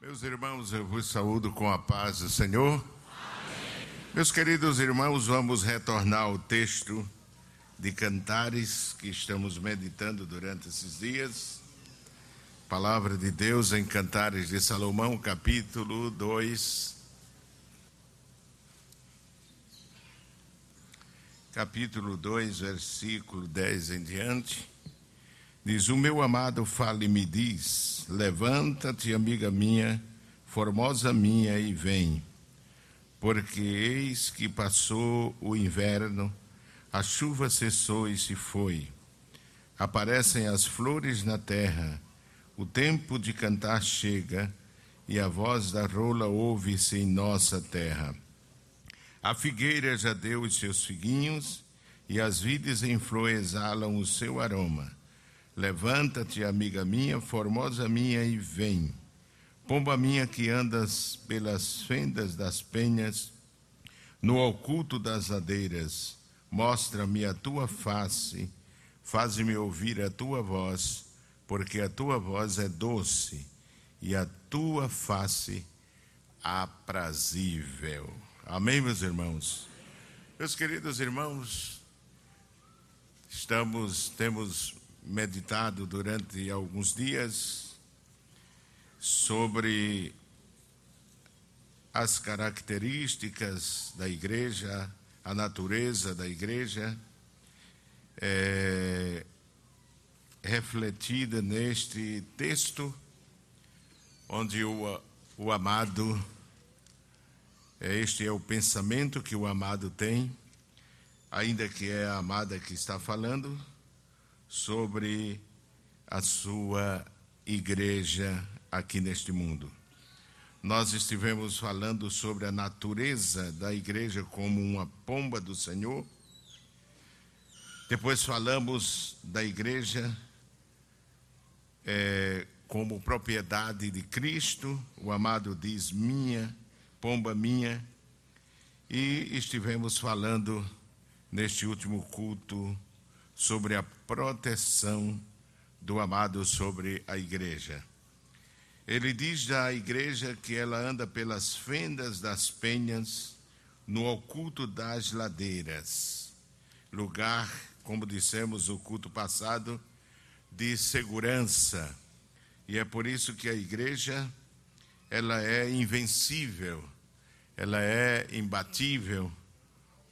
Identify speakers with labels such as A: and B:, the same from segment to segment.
A: Meus irmãos, eu vos saúdo com a paz do Senhor. Amém. Meus queridos irmãos, vamos retornar ao texto de Cantares que estamos meditando durante esses dias. Palavra de Deus em Cantares de Salomão, capítulo 2. Capítulo 2, versículo 10 em diante. Diz: O meu amado fala e me diz: Levanta-te, amiga minha, formosa minha, e vem. Porque eis que passou o inverno, a chuva cessou e se foi. Aparecem as flores na terra, o tempo de cantar chega, e a voz da rola ouve-se em nossa terra. A figueira já deu os seus figuinhos, e as vides em flor exalam o seu aroma. Levanta-te, amiga minha, formosa minha, e vem. Pomba minha que andas pelas fendas das penhas, no oculto das ladeiras, mostra-me a tua face, faz-me ouvir a tua voz, porque a tua voz é doce e a tua face aprazível. Amém, meus irmãos. Meus queridos irmãos, estamos temos meditado durante alguns dias sobre as características da igreja, a natureza da igreja, é, refletida neste texto, onde o, o amado, este é o pensamento que o amado tem, ainda que é a amada que está falando, sobre a sua igreja aqui neste mundo. Nós estivemos falando sobre a natureza da igreja como uma pomba do Senhor. Depois falamos da igreja é, como propriedade de Cristo. O amado diz: minha, pomba minha. E estivemos falando neste último culto sobre a proteção do amado sobre a igreja. Ele diz da igreja que ela anda pelas fendas das penhas, no oculto das ladeiras, lugar, como dissemos o culto passado, de segurança. E é por isso que a igreja ela é invencível, ela é imbatível,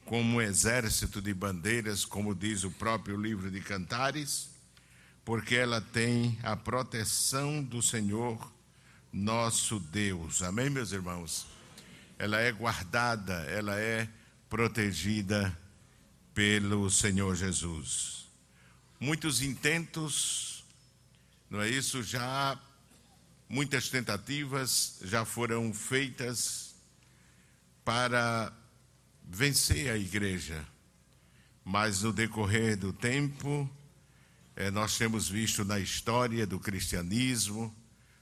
A: como um exército de bandeiras, como diz o próprio livro de Cantares, porque ela tem a proteção do Senhor, nosso Deus. Amém, meus irmãos? Ela é guardada, ela é protegida pelo Senhor Jesus. Muitos intentos, não é isso? Já muitas tentativas já foram feitas para vencer a igreja. Mas no decorrer do tempo, é, nós temos visto na história do cristianismo,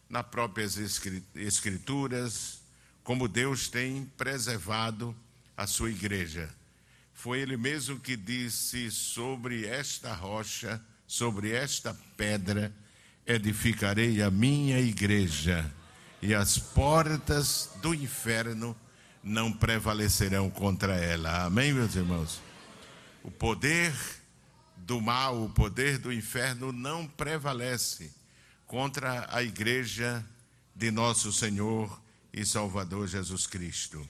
A: nas próprias escrituras, como Deus tem preservado a sua igreja. Foi Ele mesmo que disse: sobre esta rocha, sobre esta pedra, edificarei a minha igreja, e as portas do inferno não prevalecerão contra ela. Amém, meus irmãos? O poder do mal, o poder do inferno não prevalece contra a igreja de nosso Senhor e Salvador Jesus Cristo.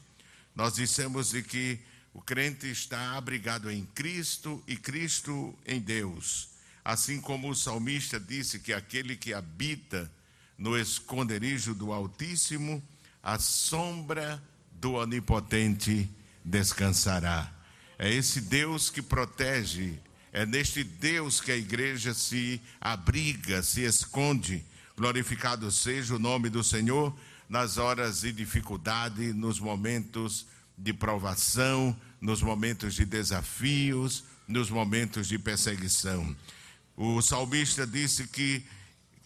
A: Nós dissemos de que o crente está abrigado em Cristo e Cristo em Deus. Assim como o salmista disse que aquele que habita no esconderijo do Altíssimo, a sombra do Onipotente descansará. É esse Deus que protege, é neste Deus que a igreja se abriga, se esconde. Glorificado seja o nome do Senhor nas horas de dificuldade, nos momentos de provação, nos momentos de desafios, nos momentos de perseguição. O salmista disse que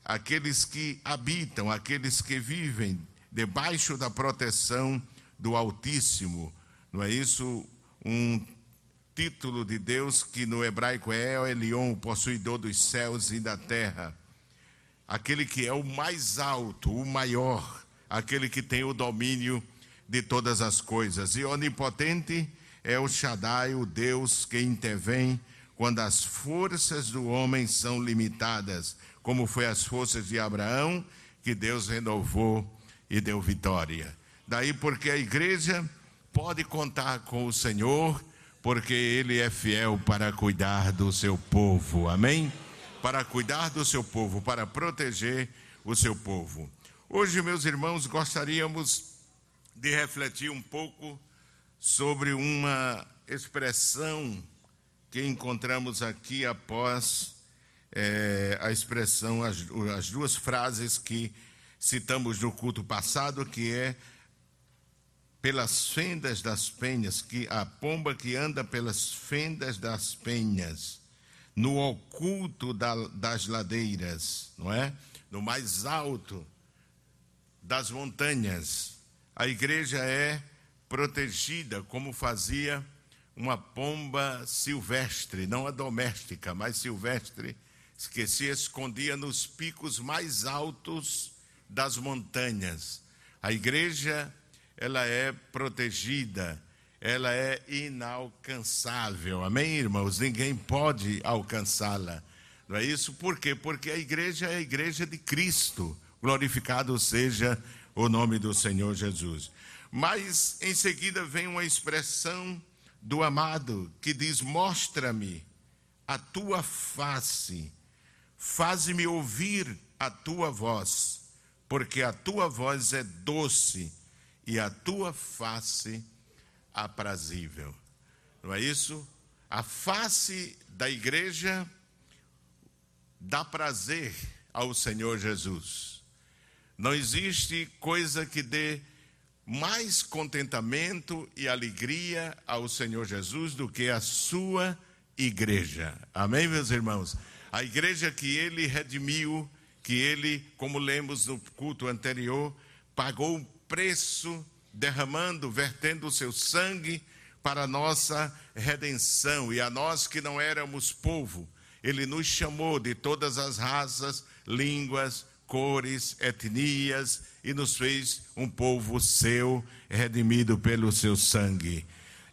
A: aqueles que habitam, aqueles que vivem debaixo da proteção do Altíssimo, não é isso? Um título de Deus que no hebraico é El Elion, o possuidor dos céus e da terra. Aquele que é o mais alto, o maior, aquele que tem o domínio de todas as coisas. E onipotente é o Shaddai, o Deus que intervém quando as forças do homem são limitadas, como foi as forças de Abraão, que Deus renovou e deu vitória. Daí porque a igreja pode contar com o Senhor, porque Ele é fiel para cuidar do seu povo. Amém? Para cuidar do seu povo, para proteger o seu povo. Hoje, meus irmãos, gostaríamos de refletir um pouco sobre uma expressão que encontramos aqui após é, a expressão, as, as duas frases que citamos no culto passado, que é pelas fendas das penhas, que a pomba que anda pelas fendas das penhas, no oculto da, das ladeiras, não é? No mais alto das montanhas. A igreja é protegida como fazia uma pomba silvestre, não a doméstica, mas silvestre, que se escondia nos picos mais altos das montanhas. A igreja, ela é protegida, ela é inalcançável. Amém, irmãos? Ninguém pode alcançá-la. Não é isso? Por quê? Porque a igreja é a igreja de Cristo. Glorificado seja o nome do Senhor Jesus. Mas em seguida vem uma expressão do amado que diz: Mostra-me a tua face, faze-me ouvir a tua voz porque a tua voz é doce e a tua face aprazível. Não é isso? A face da igreja dá prazer ao Senhor Jesus. Não existe coisa que dê mais contentamento e alegria ao Senhor Jesus do que a sua igreja. Amém, meus irmãos? A igreja que ele redimiu que ele, como lemos no culto anterior, pagou preço, derramando, vertendo o seu sangue para a nossa redenção. E a nós que não éramos povo, ele nos chamou de todas as raças, línguas, cores, etnias e nos fez um povo seu, redimido pelo seu sangue.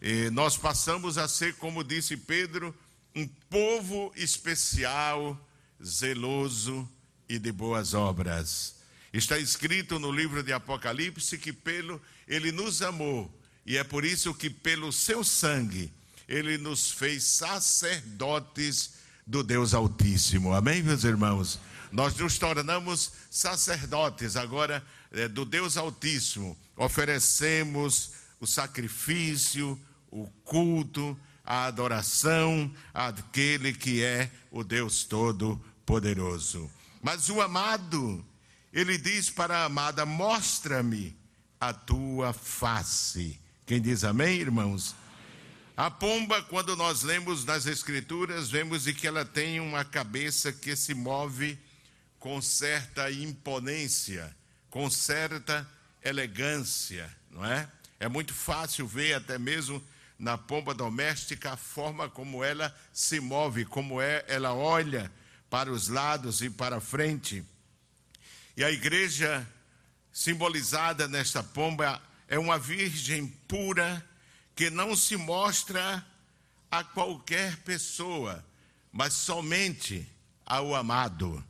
A: E nós passamos a ser, como disse Pedro, um povo especial, zeloso, e de boas obras. Está escrito no livro de Apocalipse que pelo ele nos amou e é por isso que pelo seu sangue ele nos fez sacerdotes do Deus Altíssimo. Amém, meus irmãos. Nós nos tornamos sacerdotes agora é, do Deus Altíssimo. Oferecemos o sacrifício, o culto, a adoração àquele que é o Deus Todo-Poderoso. Mas o amado, ele diz para a amada: Mostra-me a tua face. Quem diz amém, irmãos? A pomba, quando nós lemos nas Escrituras, vemos que ela tem uma cabeça que se move com certa imponência, com certa elegância, não é? É muito fácil ver até mesmo na pomba doméstica a forma como ela se move, como é, ela olha para os lados e para frente. E a igreja, simbolizada nesta pomba, é uma virgem pura que não se mostra a qualquer pessoa, mas somente ao amado.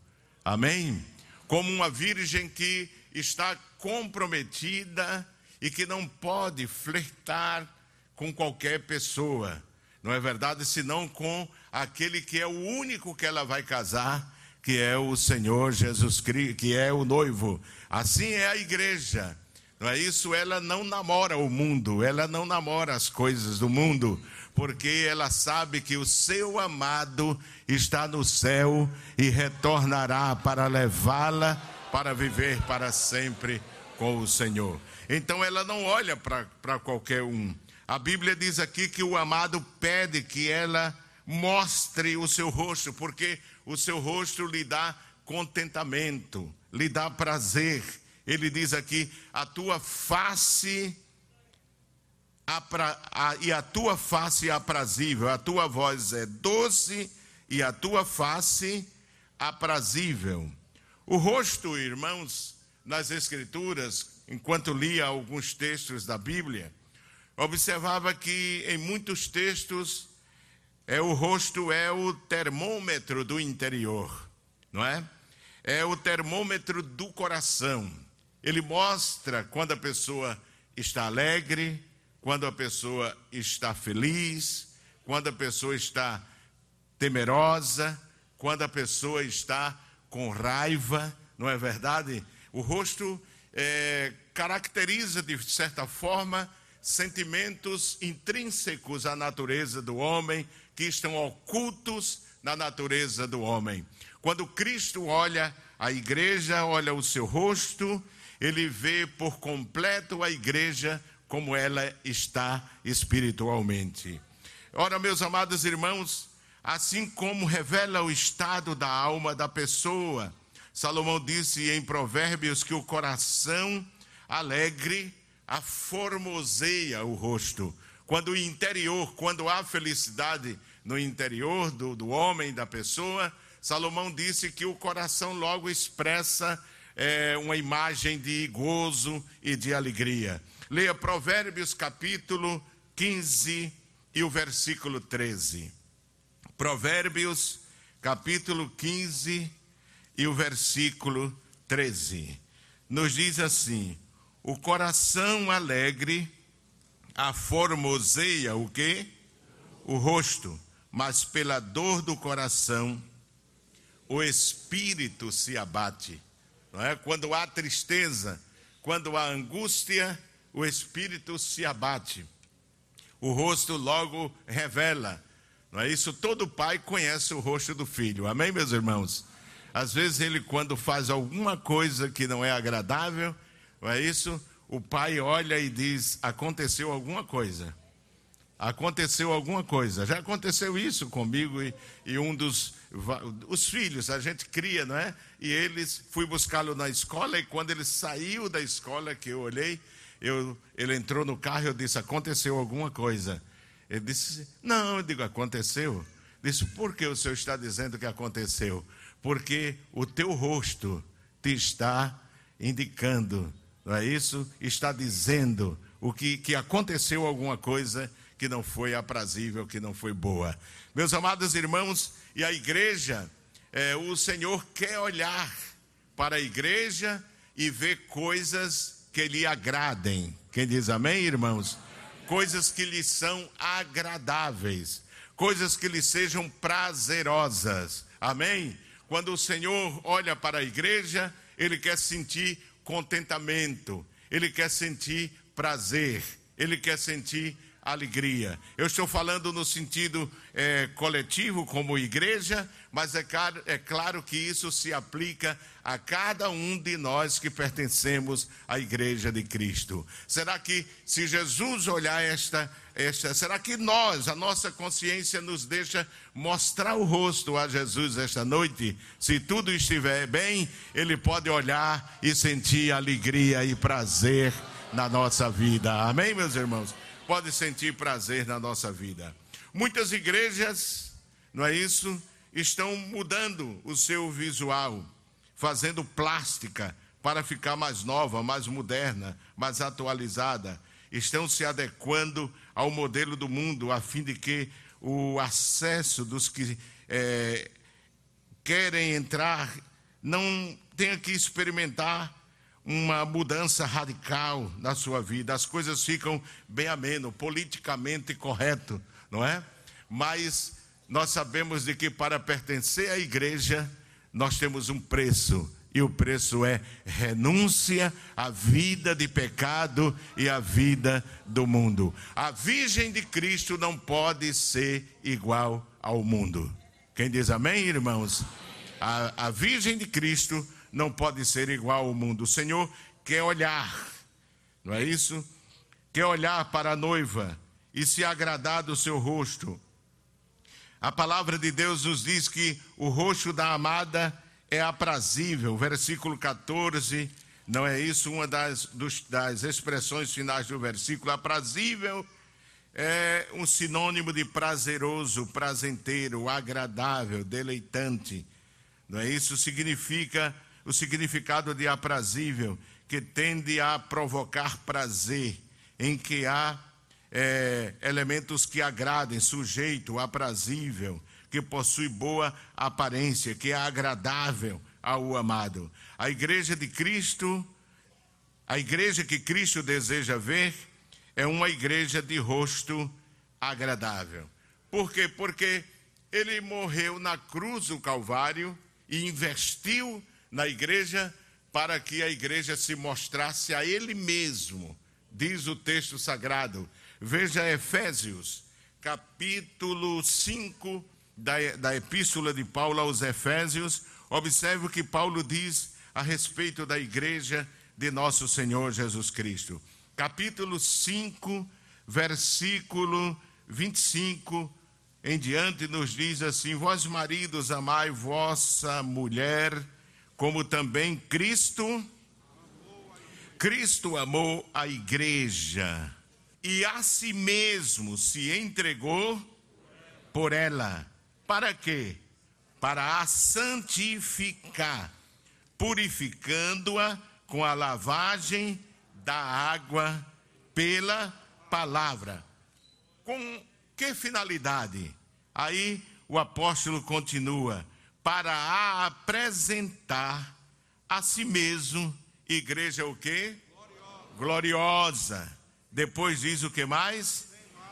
A: Amém? Como uma virgem que está comprometida e que não pode flertar com qualquer pessoa. Não é verdade? Senão com aquele que é o único que ela vai casar, que é o Senhor Jesus Cristo, que é o noivo. Assim é a igreja. Não é isso? Ela não namora o mundo, ela não namora as coisas do mundo, porque ela sabe que o seu amado está no céu e retornará para levá-la para viver para sempre com o Senhor. Então ela não olha para qualquer um. A Bíblia diz aqui que o amado pede que ela mostre o seu rosto, porque o seu rosto lhe dá contentamento, lhe dá prazer. Ele diz aqui: a tua face apra, a, e a tua face é aprazível, a tua voz é doce e a tua face aprazível. O rosto, irmãos, nas Escrituras, enquanto lia alguns textos da Bíblia, observava que em muitos textos é o rosto é o termômetro do interior, não é? É o termômetro do coração. Ele mostra quando a pessoa está alegre, quando a pessoa está feliz, quando a pessoa está temerosa, quando a pessoa está com raiva, não é verdade? O rosto é, caracteriza, de certa forma, sentimentos intrínsecos à natureza do homem, que estão ocultos na natureza do homem. Quando Cristo olha a igreja, olha o seu rosto, ele vê por completo a igreja como ela está espiritualmente. Ora, meus amados irmãos, assim como revela o estado da alma da pessoa, Salomão disse em Provérbios que o coração alegre aformoseia o rosto. Quando o interior, quando há felicidade no interior do, do homem, da pessoa, Salomão disse que o coração logo expressa é, uma imagem de gozo e de alegria. Leia Provérbios capítulo 15 e o versículo 13. Provérbios capítulo 15 e o versículo 13. Nos diz assim: O coração alegre aformoseia o quê? O rosto, mas pela dor do coração o espírito se abate. Não é? Quando há tristeza, quando há angústia, o espírito se abate. O rosto logo revela. Não é isso? Todo pai conhece o rosto do filho. Amém, meus irmãos? Às vezes ele, quando faz alguma coisa que não é agradável, não é isso? O pai olha e diz: aconteceu alguma coisa. Aconteceu alguma coisa. Já aconteceu isso comigo e, e um dos os filhos, a gente cria, não é? E eles, fui buscá-lo na escola e quando ele saiu da escola, que eu olhei, eu, ele entrou no carro e eu disse: aconteceu alguma coisa. Ele disse: não, eu digo: aconteceu. Disse: por que o senhor está dizendo que aconteceu? Porque o teu rosto te está indicando, não é isso? Está dizendo o que, que aconteceu alguma coisa que não foi aprazível, que não foi boa. Meus amados irmãos, e a igreja, é, o Senhor quer olhar para a igreja e ver coisas que lhe agradem. Quem diz amém, irmãos? Coisas que lhe são agradáveis, coisas que lhe sejam prazerosas. Amém? Quando o Senhor olha para a igreja, ele quer sentir contentamento, ele quer sentir prazer, ele quer sentir alegria. Eu estou falando no sentido é, coletivo, como igreja, mas é claro, é claro que isso se aplica a cada um de nós que pertencemos à igreja de Cristo. Será que, se Jesus olhar esta, esta, será que nós, a nossa consciência, nos deixa mostrar o rosto a Jesus esta noite? Se tudo estiver bem, Ele pode olhar e sentir alegria e prazer na nossa vida. Amém, meus irmãos? pode sentir prazer na nossa vida. Muitas igrejas, não é isso? Estão mudando o seu visual, fazendo plástica para ficar mais nova, mais moderna, mais atualizada. Estão se adequando ao modelo do mundo, a fim de que o acesso dos que é, querem entrar não tenha que experimentar uma mudança radical na sua vida. As coisas ficam bem ameno, politicamente correto, não é? Mas nós sabemos de que para pertencer à igreja nós temos um preço. E o preço é renúncia à vida de pecado e à vida do mundo. A Virgem de Cristo não pode ser igual ao mundo. Quem diz amém, irmãos? A, a Virgem de Cristo não pode ser igual ao mundo. O Senhor quer olhar, não é isso? Quer olhar para a noiva e se agradar do seu rosto. A palavra de Deus nos diz que o rosto da amada é aprazível. Versículo 14, não é isso? Uma das, dos, das expressões finais do versículo. Aprazível é um sinônimo de prazeroso, prazenteiro, agradável, deleitante. Não é isso? Significa o significado de aprazível, que tende a provocar prazer, em que há é, elementos que agradem, sujeito, aprazível, que possui boa aparência, que é agradável ao amado. A igreja de Cristo, a igreja que Cristo deseja ver, é uma igreja de rosto agradável. Por quê? Porque ele morreu na cruz do Calvário e investiu na igreja para que a igreja se mostrasse a ele mesmo, diz o texto sagrado. Veja Efésios, capítulo 5 da, da Epístola de Paulo aos Efésios. Observe o que Paulo diz a respeito da igreja de nosso Senhor Jesus Cristo. Capítulo 5, versículo 25 em diante, nos diz assim: Vós maridos, amai vossa mulher, como também Cristo. Cristo amou a igreja e a si mesmo se entregou por ela. Para quê? Para a santificar, purificando-a com a lavagem da água pela palavra. Com que finalidade? Aí o apóstolo continua: para a apresentar a si mesmo, igreja o quê? Gloriosa. Gloriosa. Depois diz o que mais?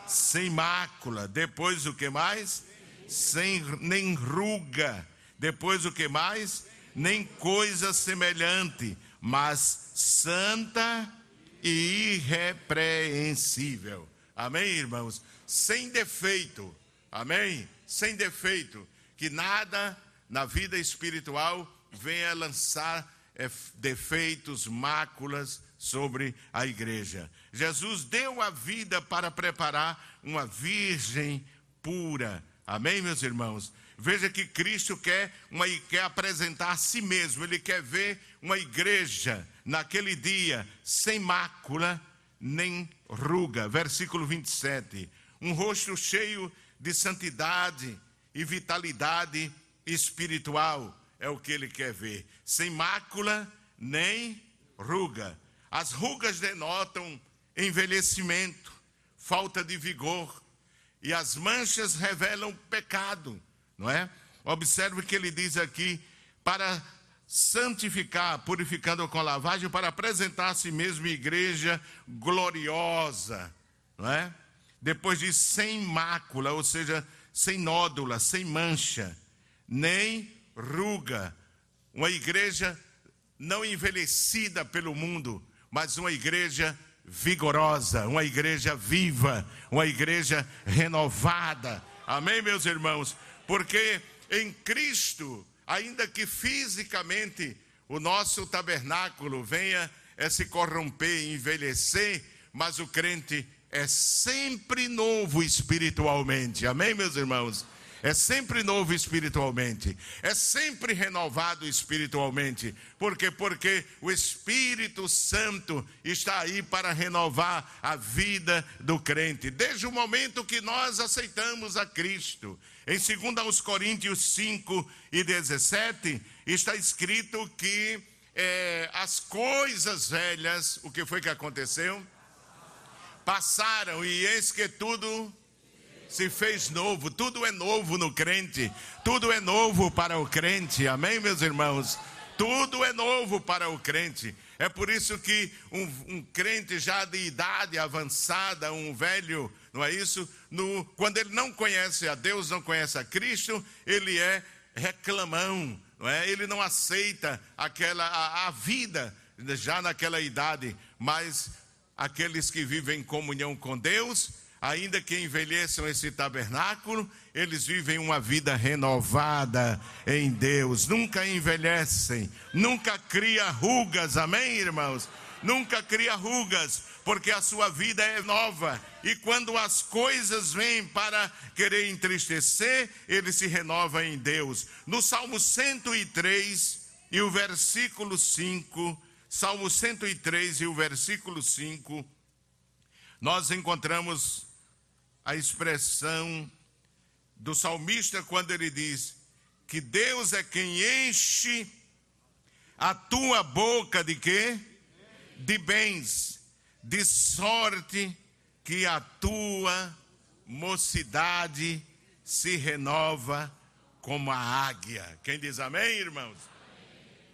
A: Sem mácula. Depois o que mais? Sem nem ruga. Depois o que mais? Nem coisa semelhante, mas santa e irrepreensível. Amém, irmãos? sem defeito. Amém? Sem defeito. Que nada na vida espiritual venha lançar é, defeitos, máculas sobre a igreja. Jesus deu a vida para preparar uma virgem pura. Amém, meus irmãos? Veja que Cristo quer, uma, quer apresentar a si mesmo, ele quer ver uma igreja naquele dia sem mácula nem ruga. Versículo 27 um rosto cheio de santidade e vitalidade espiritual. É o que ele quer ver. Sem mácula nem ruga. As rugas denotam envelhecimento, falta de vigor, e as manchas revelam pecado, não é? Observe que ele diz aqui: para santificar, purificando com lavagem, para apresentar a si mesmo igreja gloriosa, não é? Depois diz sem mácula, ou seja, sem nódula, sem mancha, nem ruga. Uma igreja não envelhecida pelo mundo, mas uma igreja vigorosa, uma igreja viva, uma igreja renovada. Amém, meus irmãos? Porque em Cristo, ainda que fisicamente o nosso tabernáculo venha a se corromper envelhecer, mas o crente é sempre novo espiritualmente. Amém, meus irmãos? É sempre novo espiritualmente, é sempre renovado espiritualmente. Por quê? Porque o Espírito Santo está aí para renovar a vida do crente, desde o momento que nós aceitamos a Cristo. Em 2 Coríntios 5 e 17, está escrito que é, as coisas velhas, o que foi que aconteceu? passaram e eis que tudo se fez novo, tudo é novo no crente, tudo é novo para o crente, amém, meus irmãos? Tudo é novo para o crente. É por isso que um, um, crente já de idade avançada, um velho, não é isso? No, quando ele não conhece a Deus, não conhece a Cristo, ele é reclamão, não é? Ele não aceita aquela a, a vida já naquela idade, mas aqueles que vivem em comunhão com Deus, ainda que envelheçam esse tabernáculo, eles vivem uma vida renovada em Deus, nunca envelhecem, nunca cria rugas, amém, irmãos? Nunca cria rugas, porque a sua vida é nova. E quando as coisas vêm para querer entristecer, ele se renova em Deus. No Salmo 103 e o versículo 5, Salmo 103 e o versículo 5, nós encontramos a expressão do salmista quando ele diz que Deus é quem enche a tua boca de quê? De bens, de sorte que a tua mocidade se renova como a águia. Quem diz amém, irmãos?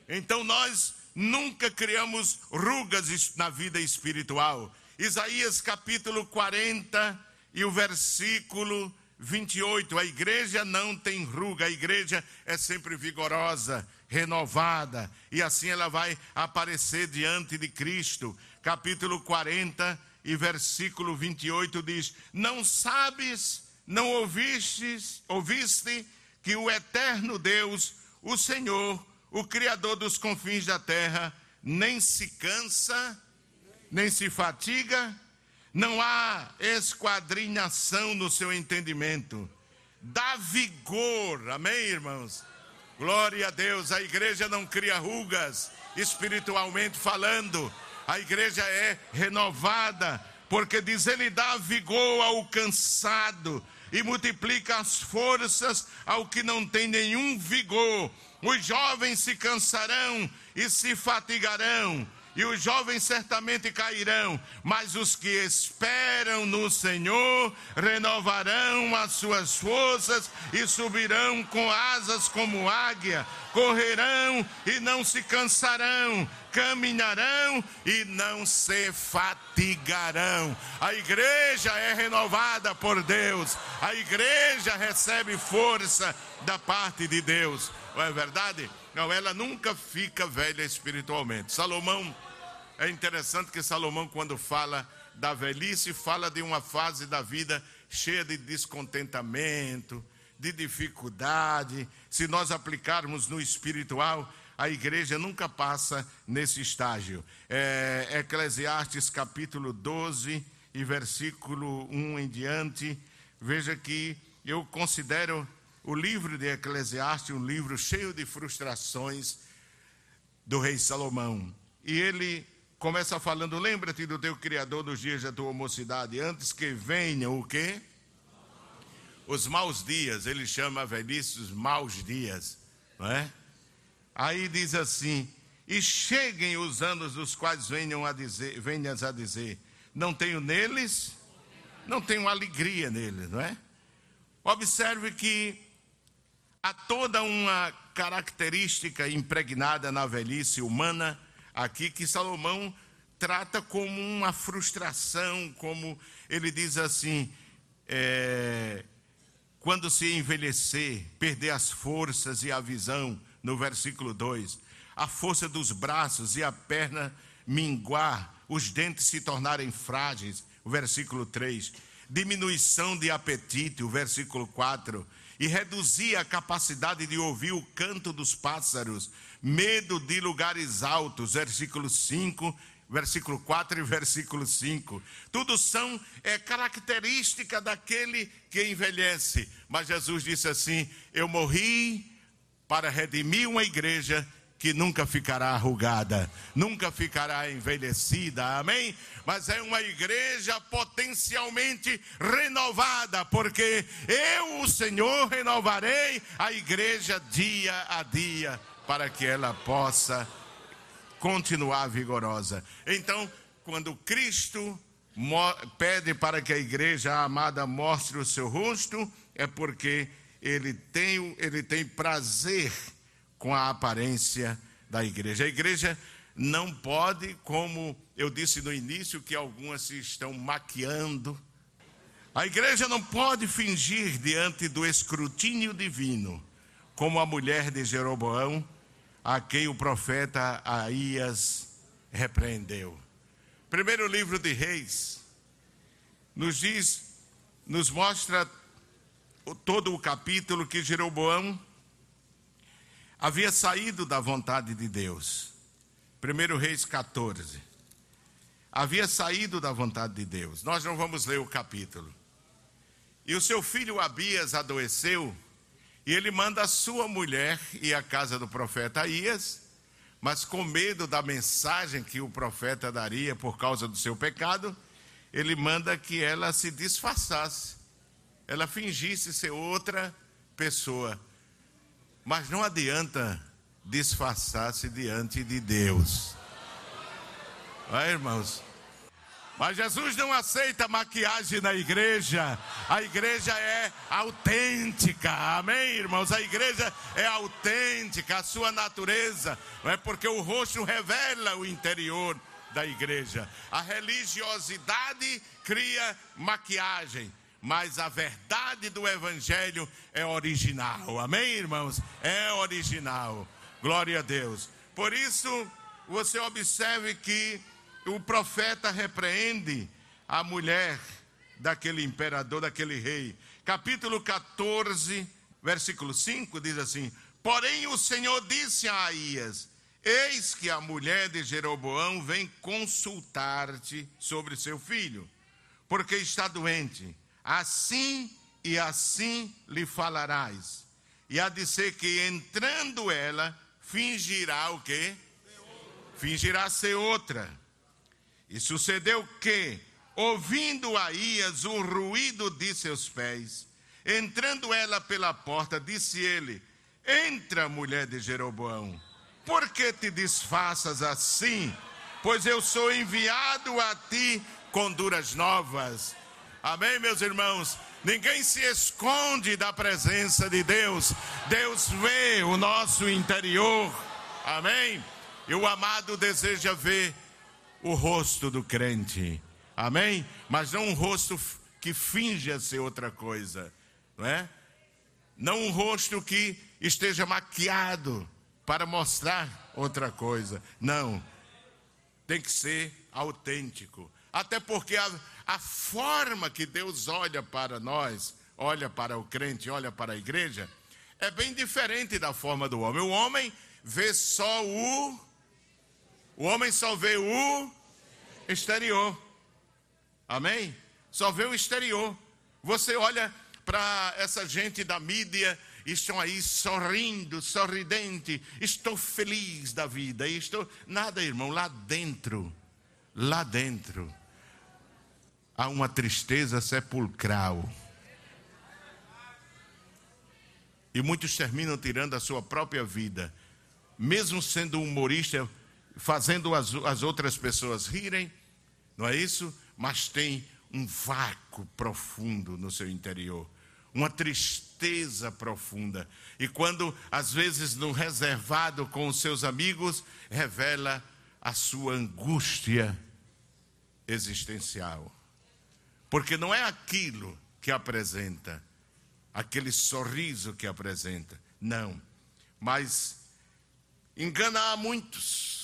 A: Então nós nunca criamos rugas na vida espiritual. Isaías capítulo 40 e o versículo 28. A igreja não tem ruga, a igreja é sempre vigorosa, renovada, e assim ela vai aparecer diante de Cristo. Capítulo 40 e versículo 28 diz: Não sabes, não ouvistes, ouviste que o eterno Deus, o Senhor, o Criador dos confins da terra, nem se cansa, nem se fatiga, não há esquadrinhação no seu entendimento, dá vigor, amém, irmãos? Glória a Deus, a igreja não cria rugas, espiritualmente falando, a igreja é renovada, porque diz ele dá vigor ao cansado e multiplica as forças ao que não tem nenhum vigor. Os jovens se cansarão e se fatigarão, e os jovens certamente cairão, mas os que esperam no Senhor renovarão as suas forças e subirão com asas como águia, correrão e não se cansarão, caminharão e não se fatigarão. A igreja é renovada por Deus, a igreja recebe força da parte de Deus. Não é verdade? Não, ela nunca fica velha espiritualmente. Salomão, é interessante que Salomão, quando fala da velhice, fala de uma fase da vida cheia de descontentamento, de dificuldade. Se nós aplicarmos no espiritual, a igreja nunca passa nesse estágio. É, Eclesiastes capítulo 12 e versículo 1 em diante. Veja que eu considero o livro de Eclesiastes, um livro cheio de frustrações do rei Salomão. E ele começa falando: Lembra-te do teu Criador nos dias da tua mocidade, antes que venham o quê? Os maus dias, ele chama a velhice os maus dias, não é? Aí diz assim: E cheguem os anos dos quais venham a dizer, venhas a dizer, não tenho neles, não tenho alegria neles, não é? Observe que Há toda uma característica impregnada na velhice humana aqui que Salomão trata como uma frustração, como ele diz assim: é, quando se envelhecer, perder as forças e a visão, no versículo 2, a força dos braços e a perna minguar, os dentes se tornarem frágeis, o versículo 3, diminuição de apetite, o versículo 4 e reduzia a capacidade de ouvir o canto dos pássaros, medo de lugares altos, versículo 5, versículo 4 e versículo 5. Tudo são é, característica daquele que envelhece. Mas Jesus disse assim: Eu morri para redimir uma igreja que nunca ficará arrugada, nunca ficará envelhecida, amém? Mas é uma igreja potencialmente renovada, porque eu, o Senhor, renovarei a igreja dia a dia, para que ela possa continuar vigorosa. Então, quando Cristo pede para que a igreja amada mostre o seu rosto, é porque ele tem, ele tem prazer com a aparência da igreja. A igreja não pode, como eu disse no início, que algumas se estão maquiando. A igreja não pode fingir diante do escrutínio divino, como a mulher de Jeroboão, a quem o profeta Aías repreendeu. Primeiro livro de Reis nos diz, nos mostra todo o capítulo que Jeroboão havia saído da vontade de Deus. 1 Reis 14. Havia saído da vontade de Deus. Nós não vamos ler o capítulo. E o seu filho Abias adoeceu, e ele manda a sua mulher ir à casa do profeta Aías, mas com medo da mensagem que o profeta daria por causa do seu pecado, ele manda que ela se disfarçasse, ela fingisse ser outra pessoa. Mas não adianta disfarçar-se diante de Deus. Vai, irmãos. Mas Jesus não aceita maquiagem na igreja. A igreja é autêntica. Amém, irmãos? A igreja é autêntica, a sua natureza. Não é porque o rosto revela o interior da igreja. A religiosidade cria maquiagem, mas a verdade do evangelho é original. Amém, irmãos? É original. Glória a Deus. Por isso, você observe que o profeta repreende a mulher daquele imperador, daquele rei. Capítulo 14, versículo 5 diz assim: Porém o Senhor disse a Aías: Eis que a mulher de Jeroboão vem consultar-te sobre seu filho, porque está doente. Assim e assim lhe falarás. E há de ser que entrando ela, fingirá o quê? Fingirá ser outra e sucedeu que, ouvindo Aías o ruído de seus pés, entrando ela pela porta, disse ele: Entra, mulher de Jeroboão, por que te disfarças assim? Pois eu sou enviado a ti com duras novas. Amém, meus irmãos? Ninguém se esconde da presença de Deus. Deus vê o nosso interior. Amém? E o amado deseja ver o rosto do crente. Amém? Mas não um rosto que finja ser outra coisa, não é? Não um rosto que esteja maquiado para mostrar outra coisa. Não. Tem que ser autêntico. Até porque a, a forma que Deus olha para nós, olha para o crente, olha para a igreja, é bem diferente da forma do homem. O homem vê só o o homem só vê o exterior. Amém? Só vê o exterior. Você olha para essa gente da mídia, estão aí sorrindo, sorridente, estou feliz da vida, estou nada, irmão, lá dentro, lá dentro há uma tristeza sepulcral. E muitos terminam tirando a sua própria vida, mesmo sendo humorista fazendo as, as outras pessoas rirem, não é isso? Mas tem um vácuo profundo no seu interior, uma tristeza profunda. E quando, às vezes, no reservado com os seus amigos, revela a sua angústia existencial. Porque não é aquilo que apresenta, aquele sorriso que apresenta, não. Mas engana a muitos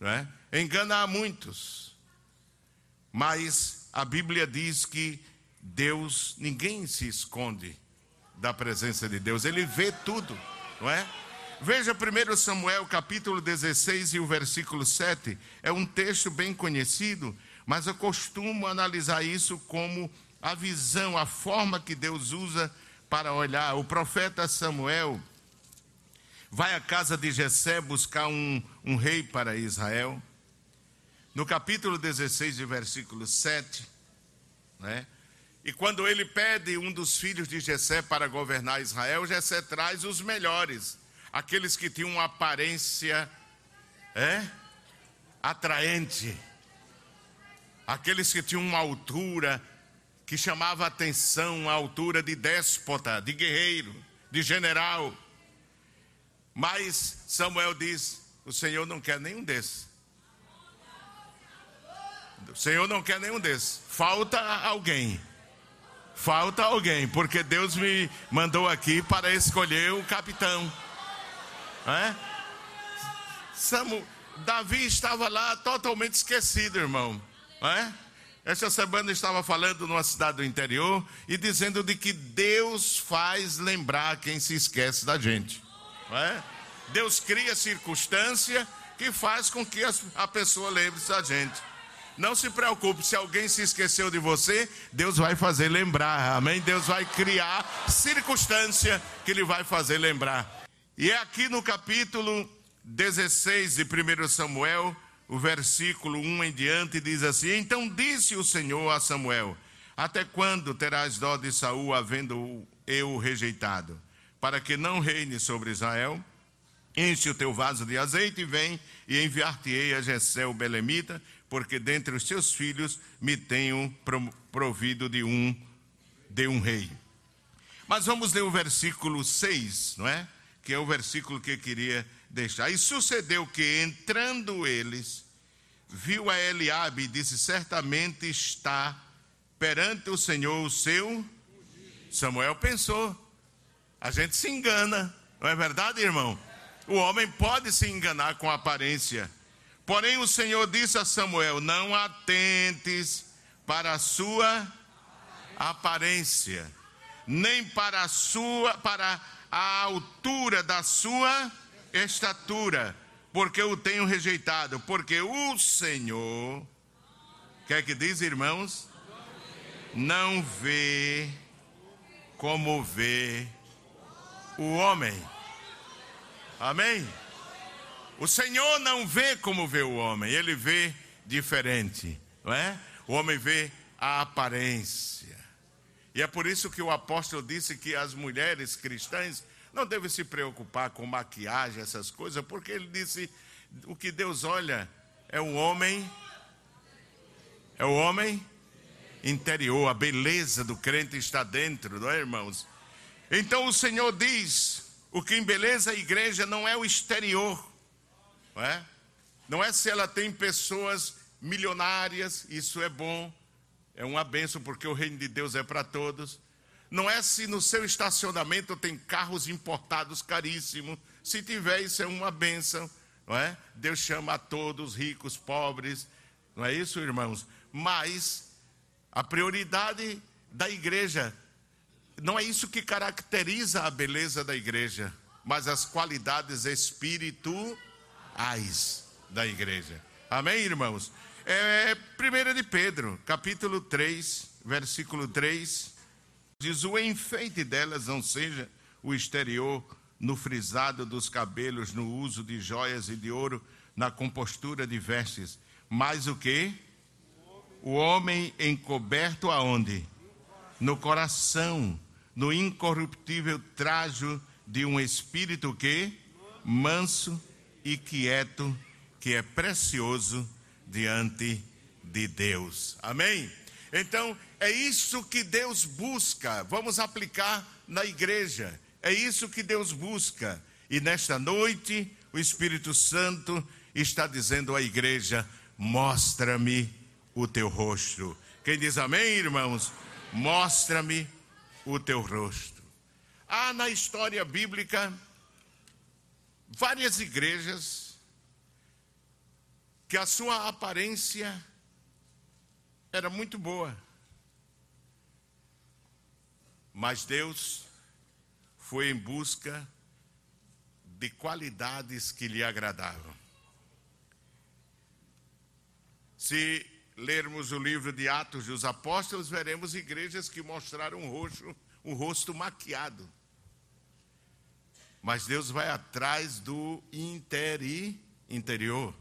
A: é? engana a muitos. Mas a Bíblia diz que Deus, ninguém se esconde da presença de Deus, ele vê tudo, não é? Veja 1 Samuel capítulo 16 e o versículo 7, é um texto bem conhecido, mas eu costumo analisar isso como a visão, a forma que Deus usa para olhar. O profeta Samuel, vai à casa de Jessé buscar um, um rei para Israel. No capítulo 16, de versículo 7, né? E quando ele pede um dos filhos de Jessé para governar Israel, Jessé traz os melhores, aqueles que tinham uma aparência é, atraente, aqueles que tinham uma altura que chamava atenção, a altura de déspota, de guerreiro, de general. Mas Samuel diz: o Senhor não quer nenhum desses. O Senhor não quer nenhum desses. Falta alguém. Falta alguém, porque Deus me mandou aqui para escolher o capitão. É? Davi estava lá totalmente esquecido, irmão. É? Essa semana estava falando numa cidade do interior e dizendo de que Deus faz lembrar quem se esquece da gente. É? Deus cria circunstância que faz com que a pessoa lembre-se da gente. Não se preocupe, se alguém se esqueceu de você, Deus vai fazer lembrar, amém? Deus vai criar circunstância que Ele vai fazer lembrar. E é aqui no capítulo 16 de 1 Samuel, o versículo 1 em diante, diz assim: Então disse o Senhor a Samuel: Até quando terás dó de Saul, havendo eu rejeitado, para que não reine sobre Israel? Enche o teu vaso de azeite e vem, e enviar-te-ei a Jessé o Belemita, porque dentre os teus filhos me tenho provido de um, de um rei. Mas vamos ler o versículo 6, não é? Que é o versículo que eu queria deixar. E sucedeu que, entrando eles, viu a Eliabe e disse: Certamente está perante o Senhor o seu. Samuel pensou. A gente se engana, não é verdade, irmão? O homem pode se enganar com aparência. Porém, o Senhor disse a Samuel: Não atentes para a sua aparência, nem para a sua, para a altura da sua estatura, porque eu tenho rejeitado, porque o Senhor, quer que diz, irmãos? Não vê como vê o homem. Amém? O Senhor não vê como vê o homem, ele vê diferente, não é? O homem vê a aparência. E é por isso que o apóstolo disse que as mulheres cristãs não devem se preocupar com maquiagem, essas coisas, porque ele disse: o que Deus olha é o homem, é o homem interior, a beleza do crente está dentro, não é, irmãos? Então o Senhor diz: o que embeleza a igreja não é o exterior, não é? Não é se ela tem pessoas milionárias, isso é bom, é uma benção porque o reino de Deus é para todos. Não é se no seu estacionamento tem carros importados caríssimos, se tiver isso é uma benção, não é? Deus chama a todos, ricos, pobres, não é isso, irmãos? Mas a prioridade da igreja não é isso que caracteriza a beleza da igreja, mas as qualidades espirituais da igreja. Amém, irmãos? É 1 de Pedro, capítulo 3, versículo 3, diz: O enfeite delas não seja o exterior, no frisado dos cabelos, no uso de joias e de ouro, na compostura de vestes, mas o que? O homem encoberto aonde? No coração no incorruptível trajo de um espírito que manso e quieto, que é precioso diante de Deus. Amém? Então, é isso que Deus busca. Vamos aplicar na igreja. É isso que Deus busca. E nesta noite, o Espírito Santo está dizendo à igreja: mostra-me o teu rosto. Quem diz amém, irmãos? Mostra-me o teu rosto. Há na história bíblica várias igrejas que a sua aparência era muito boa. Mas Deus foi em busca de qualidades que lhe agradavam. Se lermos o livro de Atos dos Apóstolos, veremos igrejas que mostraram um rosto, um rosto maquiado. Mas Deus vai atrás do interi, interior.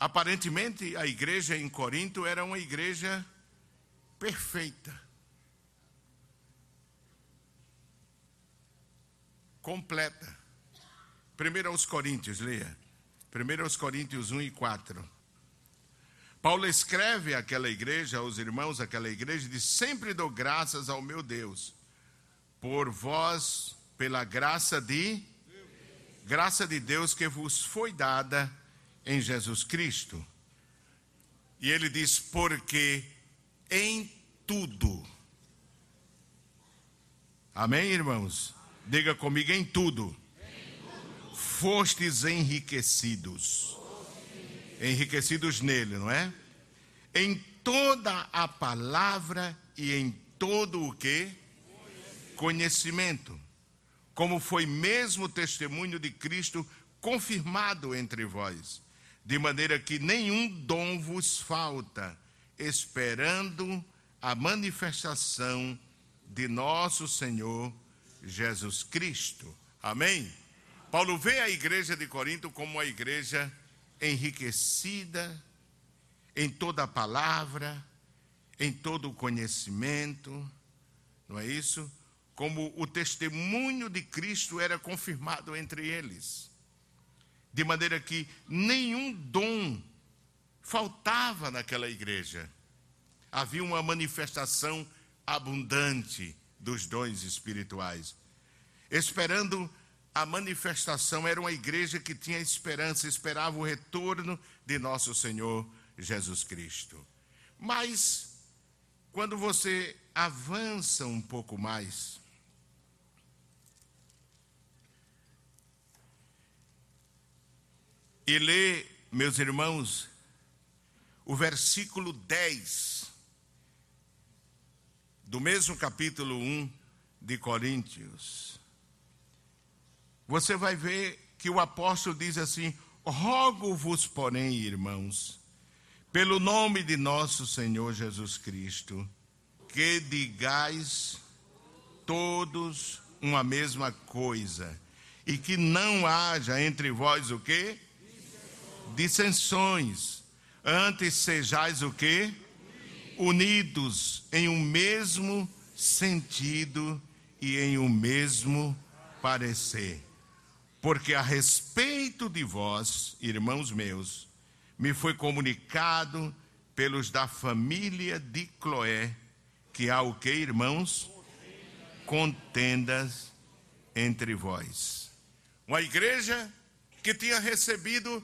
A: Aparentemente, a igreja em Corinto era uma igreja perfeita. Completa. Primeiro aos Coríntios, leia. Primeiro aos Coríntios 1 e 4. Paulo escreve àquela igreja, aos irmãos daquela igreja, e diz: Sempre dou graças ao meu Deus, por vós, pela graça de graça de Deus que vos foi dada em Jesus Cristo. E ele diz: Porque em tudo. Amém, irmãos? Diga comigo: em tudo. Fostes enriquecidos enriquecidos nele, não é? Em toda a palavra e em todo o que? Conhecimento. Como foi mesmo o testemunho de Cristo confirmado entre vós, de maneira que nenhum dom vos falta, esperando a manifestação de nosso Senhor Jesus Cristo. Amém? Paulo vê a igreja de Corinto como uma igreja enriquecida em toda a palavra, em todo o conhecimento, não é isso? como o testemunho de Cristo era confirmado entre eles. De maneira que nenhum dom faltava naquela igreja. Havia uma manifestação abundante dos dons espirituais. Esperando a manifestação, era uma igreja que tinha esperança, esperava o retorno de nosso Senhor Jesus Cristo. Mas, quando você avança um pouco mais, e lê, meus irmãos, o versículo 10 do mesmo capítulo 1 de Coríntios, você vai ver que o apóstolo diz assim: Rogo-vos, porém, irmãos, pelo nome de nosso Senhor Jesus Cristo, que digais todos uma mesma coisa, e que não haja entre vós o quê? Dissensões. Antes sejais o quê? Unidos em um mesmo sentido e em um mesmo parecer. Porque a respeito de vós, irmãos meus, me foi comunicado pelos da família de Cloé que há o que, irmãos? Contendas entre vós. Uma igreja que tinha recebido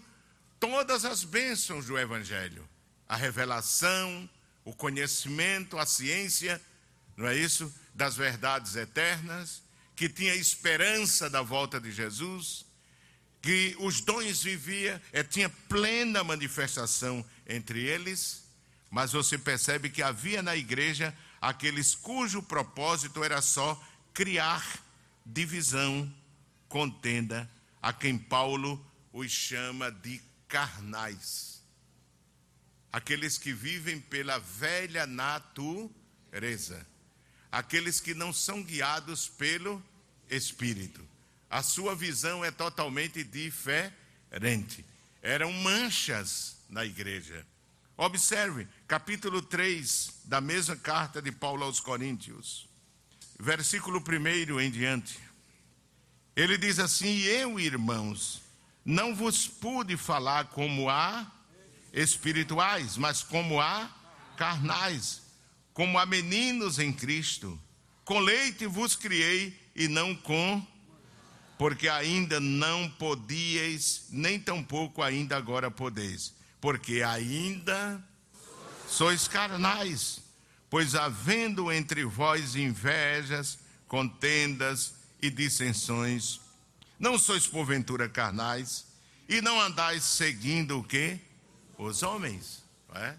A: todas as bênçãos do Evangelho: a revelação, o conhecimento, a ciência, não é isso? Das verdades eternas, que tinha esperança da volta de Jesus, que os dons vivia, é, tinha plena manifestação entre eles, mas você percebe que havia na igreja aqueles cujo propósito era só criar divisão, contenda, a quem Paulo os chama de carnais, aqueles que vivem pela velha natureza, aqueles que não são guiados pelo Espírito. A sua visão é totalmente diferente. Eram manchas na igreja. Observe, capítulo 3 da mesma carta de Paulo aos Coríntios, versículo 1 em diante. Ele diz assim: Eu, irmãos, não vos pude falar como a espirituais, mas como a carnais, como a meninos em Cristo. Com leite vos criei e não com, porque ainda não podíeis, nem tampouco ainda agora podeis, porque ainda sois carnais, pois havendo entre vós invejas, contendas e dissensões, não sois porventura carnais e não andais seguindo o que? Os homens. É?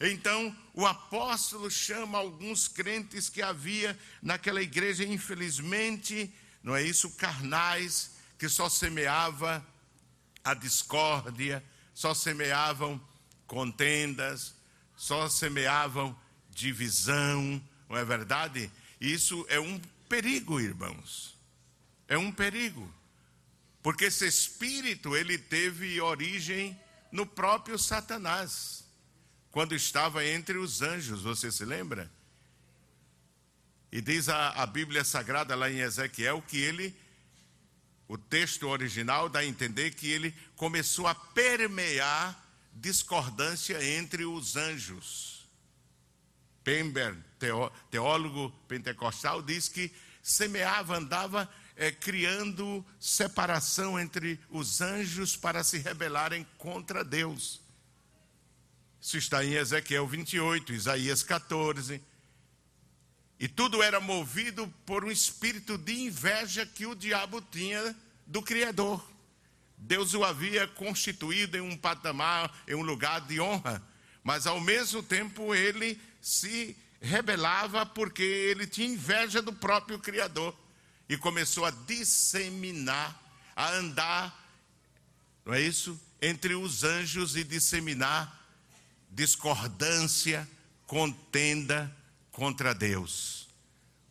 A: Então, o apóstolo chama alguns crentes que havia naquela igreja, infelizmente, não é isso? Carnais, que só semeava a discórdia, só semeavam contendas, só semeavam divisão, não é verdade? Isso é um perigo, irmãos. É um perigo. Porque esse espírito ele teve origem no próprio Satanás, quando estava entre os anjos, você se lembra? E diz a, a Bíblia Sagrada lá em Ezequiel que ele, o texto original dá a entender que ele começou a permear discordância entre os anjos. Pember, teólogo pentecostal, diz que semeava, andava é, criando separação entre os anjos para se rebelarem contra Deus. Isso está em Ezequiel 28, Isaías 14. E tudo era movido por um espírito de inveja que o diabo tinha do Criador. Deus o havia constituído em um patamar, em um lugar de honra, mas ao mesmo tempo ele se rebelava porque ele tinha inveja do próprio Criador e começou a disseminar, a andar, não é isso? Entre os anjos e disseminar discordância, contenda contra Deus.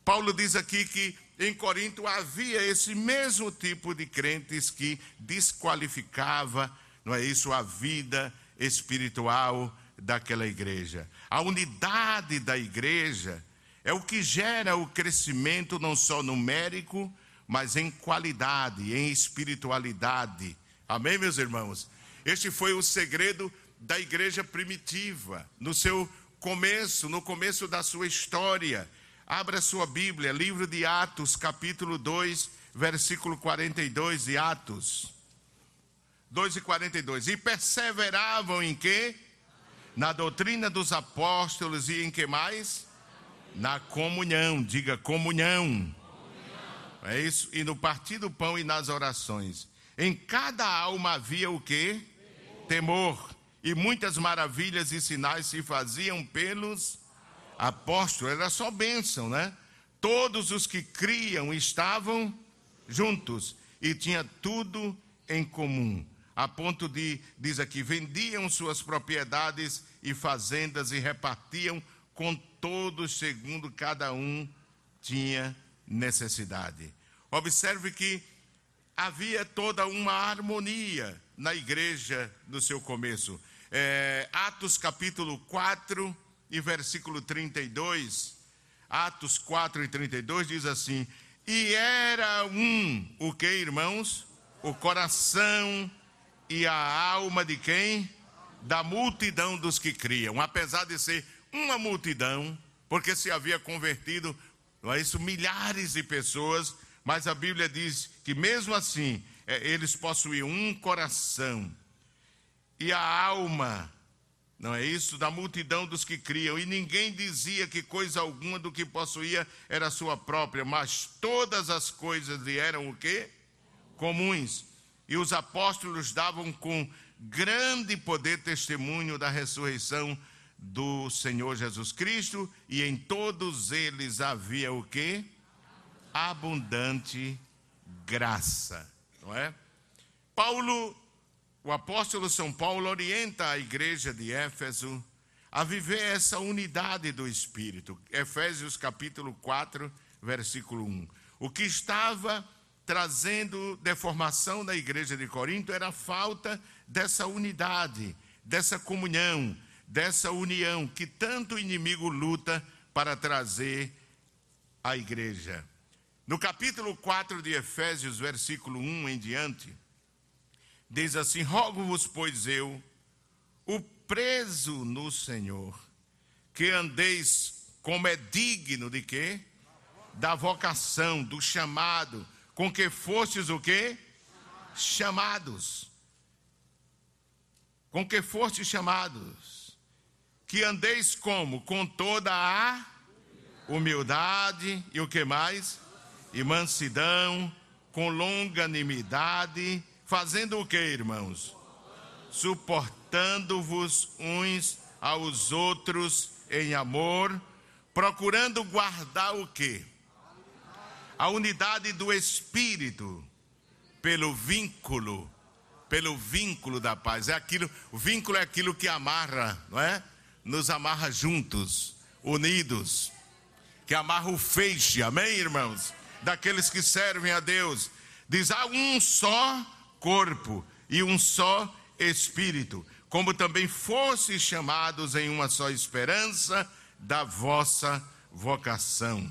A: Paulo diz aqui que em Corinto havia esse mesmo tipo de crentes que desqualificava, não é isso, a vida espiritual daquela igreja. A unidade da igreja é o que gera o crescimento não só numérico, mas em qualidade, em espiritualidade. Amém, meus irmãos? Este foi o segredo da igreja primitiva, no seu começo, no começo da sua história. Abra sua Bíblia, livro de Atos, capítulo 2, versículo 42 de Atos. 2 e 42. E perseveravam em quê? Na doutrina dos apóstolos e em que mais? Na comunhão, diga comunhão. comunhão. É isso? E no partir do pão e nas orações. Em cada alma havia o? Temor. Temor. E muitas maravilhas e sinais se faziam pelos apóstolos. Era só bênção, né? Todos os que criam estavam juntos e tinha tudo em comum a ponto de, diz aqui, vendiam suas propriedades e fazendas e repartiam com todos segundo cada um tinha necessidade. Observe que havia toda uma harmonia na igreja no seu começo. É, Atos capítulo 4 e versículo 32. Atos 4 e 32 diz assim: E era um, o que, irmãos? O coração e a alma de quem? Da multidão dos que criam. Apesar de ser uma multidão, porque se havia convertido, não é isso, milhares de pessoas, mas a Bíblia diz que mesmo assim, é, eles possuíam um coração e a alma, não é isso, da multidão dos que criam, e ninguém dizia que coisa alguma do que possuía era sua própria, mas todas as coisas lhe eram o quê? Comuns e os apóstolos davam com grande poder testemunho da ressurreição do Senhor Jesus Cristo, e em todos eles havia o que? Abundante graça, não é? Paulo, o apóstolo São Paulo orienta a igreja de Éfeso a viver essa unidade do Espírito. Efésios capítulo 4, versículo 1. O que estava trazendo deformação na igreja de Corinto era a falta dessa unidade, dessa comunhão, dessa união que tanto o inimigo luta para trazer à igreja. No capítulo 4 de Efésios, versículo 1 em diante, diz assim: Rogo-vos, pois eu, o preso no Senhor, que andeis como é digno de quê? Da vocação, do chamado, com que fostes o quê? Chamados. Com que fostes chamados. Que andeis como? Com toda a humildade e o que mais? E mansidão, com longanimidade, fazendo o que, irmãos? Suportando-vos uns aos outros em amor, procurando guardar o que? a unidade do espírito pelo vínculo, pelo vínculo da paz. É aquilo, o vínculo é aquilo que amarra, não é? Nos amarra juntos, unidos, que amarra o feixe, amém, irmãos? Daqueles que servem a Deus. Diz: há um só corpo e um só espírito, como também fostes chamados em uma só esperança da vossa vocação.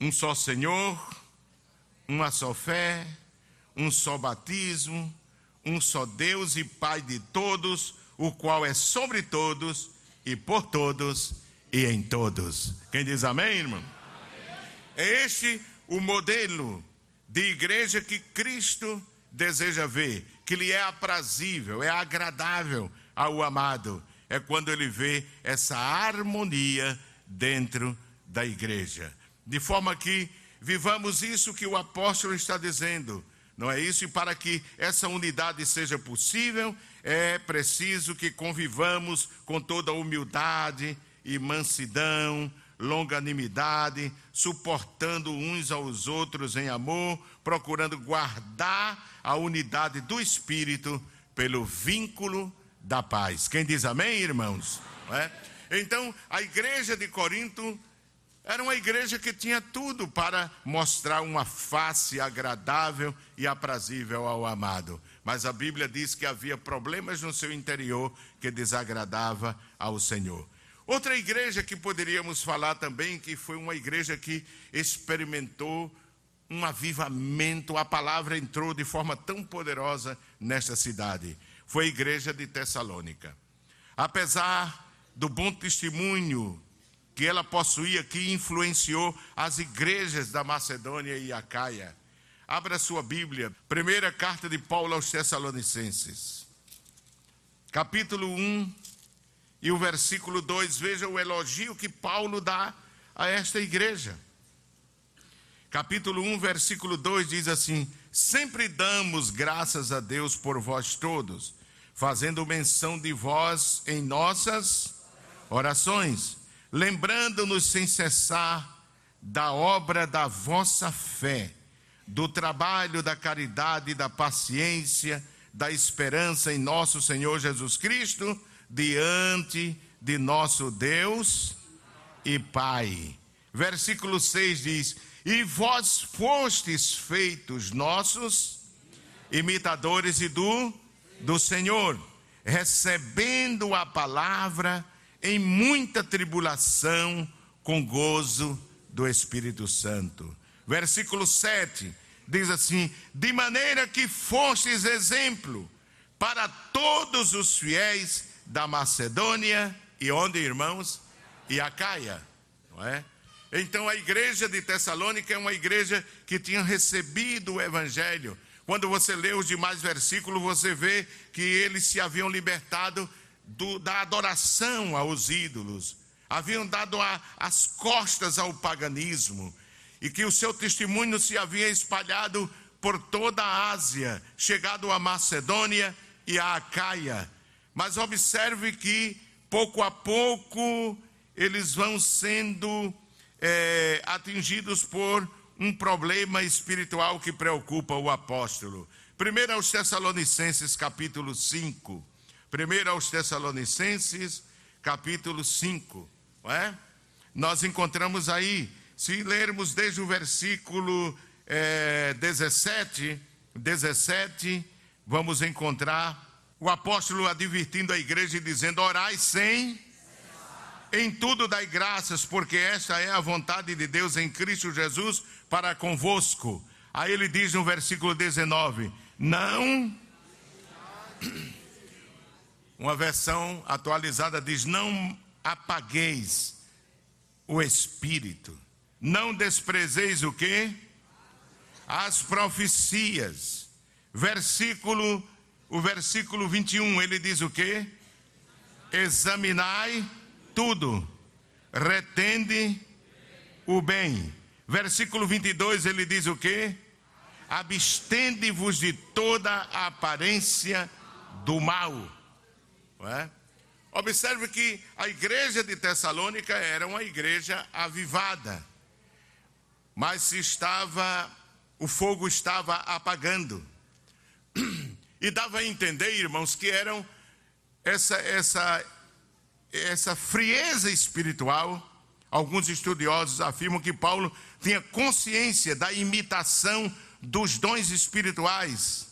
A: Um só Senhor, uma só fé, um só batismo, um só Deus e Pai de todos, o qual é sobre todos e por todos e em todos. Quem diz amém, irmão? É este o modelo de igreja que Cristo deseja ver, que lhe é aprazível, é agradável ao amado. É quando ele vê essa harmonia dentro da igreja. De forma que Vivamos isso que o apóstolo está dizendo, não é isso? E para que essa unidade seja possível, é preciso que convivamos com toda humildade e mansidão, longanimidade, suportando uns aos outros em amor, procurando guardar a unidade do Espírito pelo vínculo da paz. Quem diz amém, irmãos? É? Então, a igreja de Corinto era uma igreja que tinha tudo para mostrar uma face agradável e aprazível ao amado. Mas a Bíblia diz que havia problemas no seu interior que desagradava ao Senhor. Outra igreja que poderíamos falar também, que foi uma igreja que experimentou um avivamento, a palavra entrou de forma tão poderosa nesta cidade. Foi a igreja de Tessalônica. Apesar do bom testemunho que ela possuía, que influenciou as igrejas da Macedônia e Acaia. Abra sua Bíblia, primeira carta de Paulo aos Tessalonicenses, capítulo 1 e o versículo 2. Veja o elogio que Paulo dá a esta igreja capítulo 1, versículo 2 diz assim: Sempre damos graças a Deus por vós todos, fazendo menção de vós em nossas orações, lembrando-nos sem cessar da obra da vossa fé, do trabalho da caridade, da paciência, da esperança em nosso Senhor Jesus Cristo, diante de nosso Deus e Pai. Versículo 6 diz: e vós fostes feitos nossos imitadores e do, do Senhor, recebendo a palavra em muita tribulação, com gozo do Espírito Santo. Versículo 7 diz assim: De maneira que fostes exemplo para todos os fiéis da Macedônia e onde, irmãos? E Acaia, não é? Então a igreja de Tessalônica é uma igreja que tinha recebido o evangelho. Quando você lê os demais versículos, você vê que eles se haviam libertado do, da adoração aos ídolos, haviam dado a, as costas ao paganismo, e que o seu testemunho se havia espalhado por toda a Ásia, chegado a Macedônia e a Acaia. Mas observe que, pouco a pouco, eles vão sendo é, atingidos por um problema espiritual que preocupa o apóstolo. Primeiro aos Tessalonicenses, capítulo 5. Primeiro aos Tessalonicenses, capítulo 5. Não é? Nós encontramos aí, se lermos desde o versículo é, 17, 17, vamos encontrar o apóstolo advertindo a igreja e dizendo: orai sem em tudo dai graças, porque esta é a vontade de Deus em Cristo Jesus para convosco. Aí ele diz no versículo 19: Não. Uma versão atualizada diz: Não apagueis o espírito. Não desprezeis o que? As profecias. Versículo, o versículo 21, ele diz o que? Examinai tudo, retende o bem. Versículo 22 ele diz o que? Abstende-vos de toda a aparência do mal. É? Observe que a igreja de Tessalônica era uma igreja avivada, mas se estava, o fogo estava apagando. E dava a entender, irmãos, que eram essa, essa essa frieza espiritual, alguns estudiosos afirmam que Paulo tinha consciência da imitação dos dons espirituais.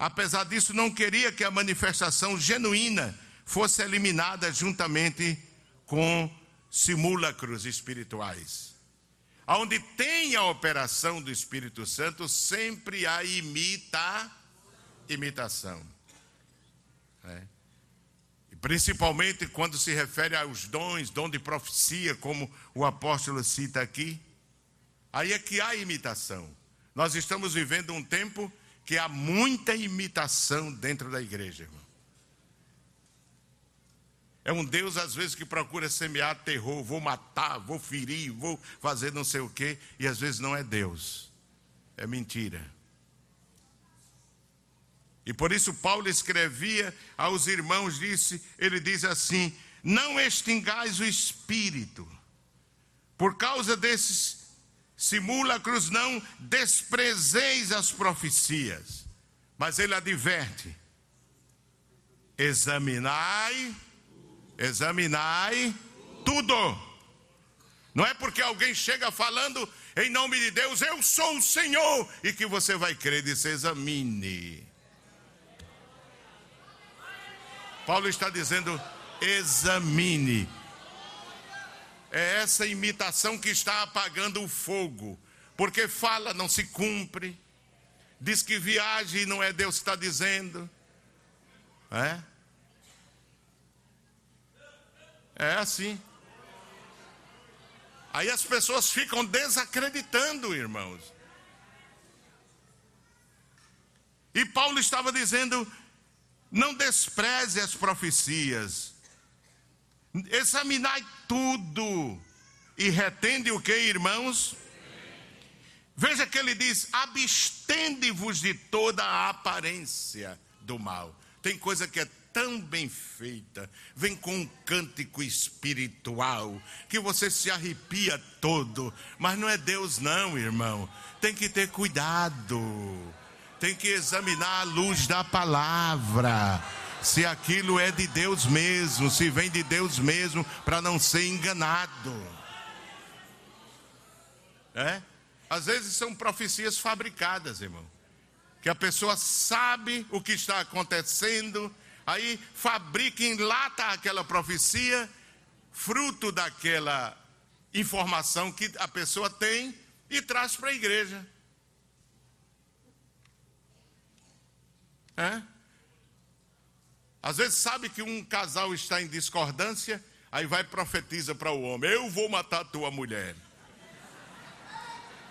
A: Apesar disso, não queria que a manifestação genuína fosse eliminada juntamente com simulacros espirituais. Onde tem a operação do Espírito Santo, sempre há imita, imitação. É principalmente quando se refere aos dons, dom de profecia, como o apóstolo cita aqui. Aí é que há imitação. Nós estamos vivendo um tempo que há muita imitação dentro da igreja, irmão. É um Deus, às vezes, que procura semear terror, vou matar, vou ferir, vou fazer não sei o quê, e às vezes não é Deus, é mentira. E por isso Paulo escrevia aos irmãos, disse, ele diz assim: não extingais o espírito. Por causa desses simulacros, não desprezeis as profecias. Mas ele adverte: examinai, examinai tudo. Não é porque alguém chega falando em nome de Deus, eu sou o Senhor, e que você vai crer, diz: examine. Paulo está dizendo: examine. É essa imitação que está apagando o fogo, porque fala, não se cumpre, diz que viaje e não é Deus que está dizendo, é? É assim. Aí as pessoas ficam desacreditando, irmãos. E Paulo estava dizendo: não despreze as profecias, examinai tudo e retende o que, irmãos? Veja que ele diz: abstende-vos de toda a aparência do mal. Tem coisa que é tão bem feita, vem com um cântico espiritual, que você se arrepia todo, mas não é Deus, não, irmão. Tem que ter cuidado, tem que examinar a luz da palavra, se aquilo é de Deus mesmo, se vem de Deus mesmo, para não ser enganado. É? Às vezes são profecias fabricadas, irmão. Que a pessoa sabe o que está acontecendo, aí fabrica, enlata aquela profecia, fruto daquela informação que a pessoa tem e traz para a igreja. É? Às vezes sabe que um casal está em discordância, aí vai e profetiza para o homem: Eu vou matar tua mulher.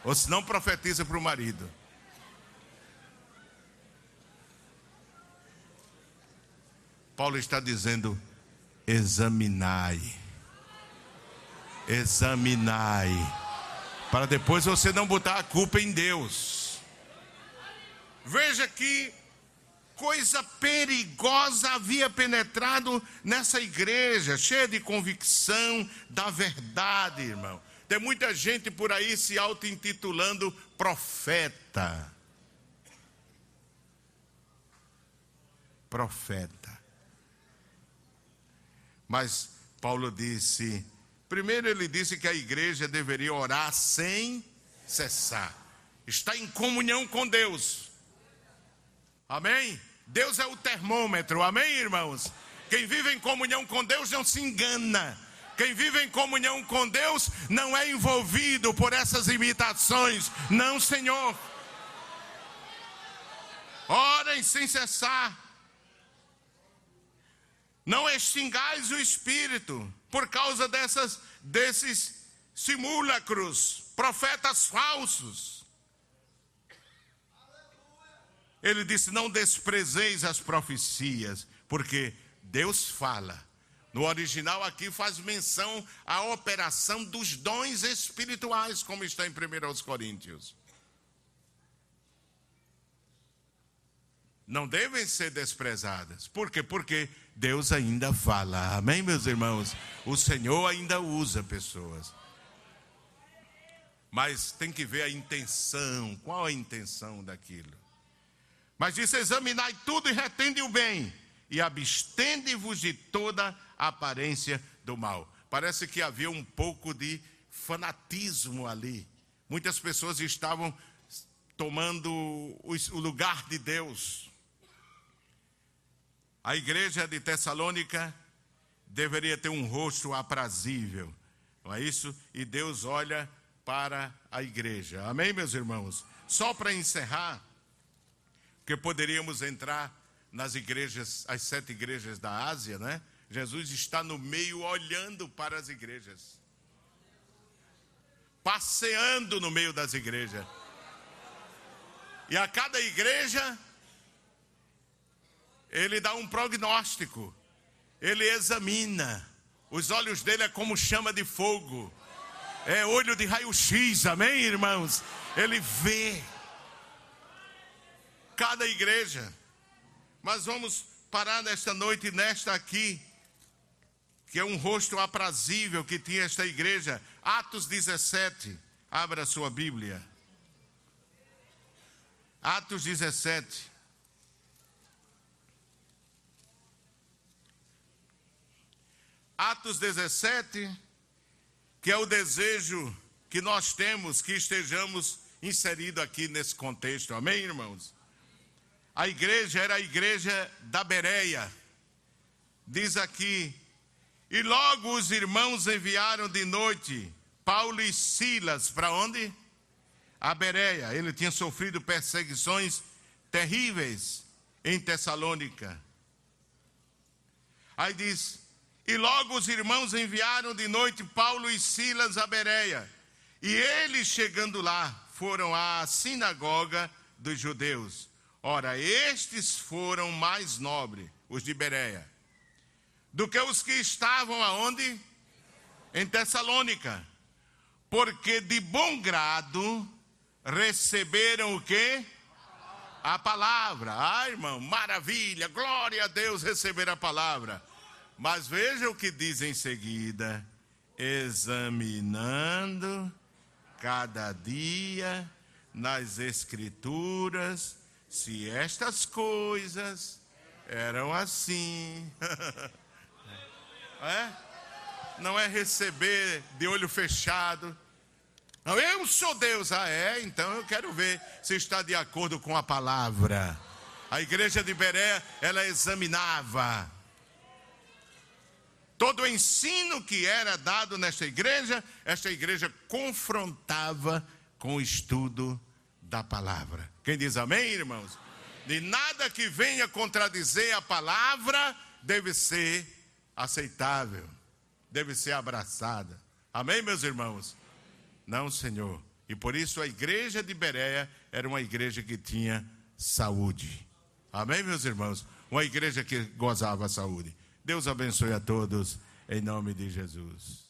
A: Ou se não, profetiza para o marido. Paulo está dizendo: examinai, examinai, para depois você não botar a culpa em Deus. Veja que coisa perigosa havia penetrado nessa igreja, cheia de convicção da verdade, irmão. Tem muita gente por aí se auto-intitulando profeta. Profeta. Mas Paulo disse, primeiro ele disse que a igreja deveria orar sem cessar. Está em comunhão com Deus. Amém? Deus é o termômetro. Amém, irmãos? Quem vive em comunhão com Deus não se engana. Quem vive em comunhão com Deus não é envolvido por essas imitações. Não, Senhor. Orem sem cessar. Não extingais o espírito por causa dessas, desses simulacros, profetas falsos. Ele disse: Não desprezeis as profecias, porque Deus fala. No original aqui faz menção à operação dos dons espirituais, como está em 1 Coríntios. Não devem ser desprezadas. Por quê? Porque Deus ainda fala. Amém, meus irmãos? O Senhor ainda usa pessoas. Mas tem que ver a intenção. Qual a intenção daquilo? Mas disse: examinai tudo e retende o bem, e abstende-vos de toda aparência do mal. Parece que havia um pouco de fanatismo ali. Muitas pessoas estavam tomando o lugar de Deus. A igreja de Tessalônica deveria ter um rosto aprazível, não é isso? E Deus olha para a igreja. Amém, meus irmãos? Só para encerrar, que poderíamos entrar nas igrejas, as sete igrejas da Ásia, né? Jesus está no meio olhando para as igrejas, passeando no meio das igrejas. E a cada igreja ele dá um prognóstico, ele examina. Os olhos dele é como chama de fogo, é olho de raio-x, amém, irmãos? Ele vê cada igreja. Mas vamos parar nesta noite, nesta aqui, que é um rosto aprazível que tinha esta igreja. Atos 17, abra sua Bíblia. Atos 17. Atos 17, que é o desejo que nós temos que estejamos inseridos aqui nesse contexto. Amém, irmãos? A igreja era a igreja da Bereia. Diz aqui E logo os irmãos enviaram de noite Paulo e Silas para onde? A Bereia. Ele tinha sofrido perseguições terríveis em Tessalônica. Aí diz: E logo os irmãos enviaram de noite Paulo e Silas a Bereia. E eles, chegando lá, foram à sinagoga dos judeus. Ora, estes foram mais nobres, os de Bereia, do que os que estavam aonde? Em Tessalônica. Porque de bom grado receberam o quê? A palavra. Ah, irmão, maravilha, glória a Deus receber a palavra. Mas veja o que diz em seguida: examinando cada dia nas Escrituras se estas coisas eram assim. é? Não é receber de olho fechado. Não, eu sou Deus. Ah, é? Então eu quero ver se está de acordo com a palavra. A igreja de Beré, ela examinava todo o ensino que era dado nesta igreja, esta igreja confrontava com o estudo da palavra. Quem diz amém, irmãos? De nada que venha contradizer a palavra deve ser aceitável, deve ser abraçada. Amém, meus irmãos? Não, Senhor. E por isso a igreja de Bereia era uma igreja que tinha saúde. Amém, meus irmãos? Uma igreja que gozava saúde. Deus abençoe a todos, em nome de Jesus.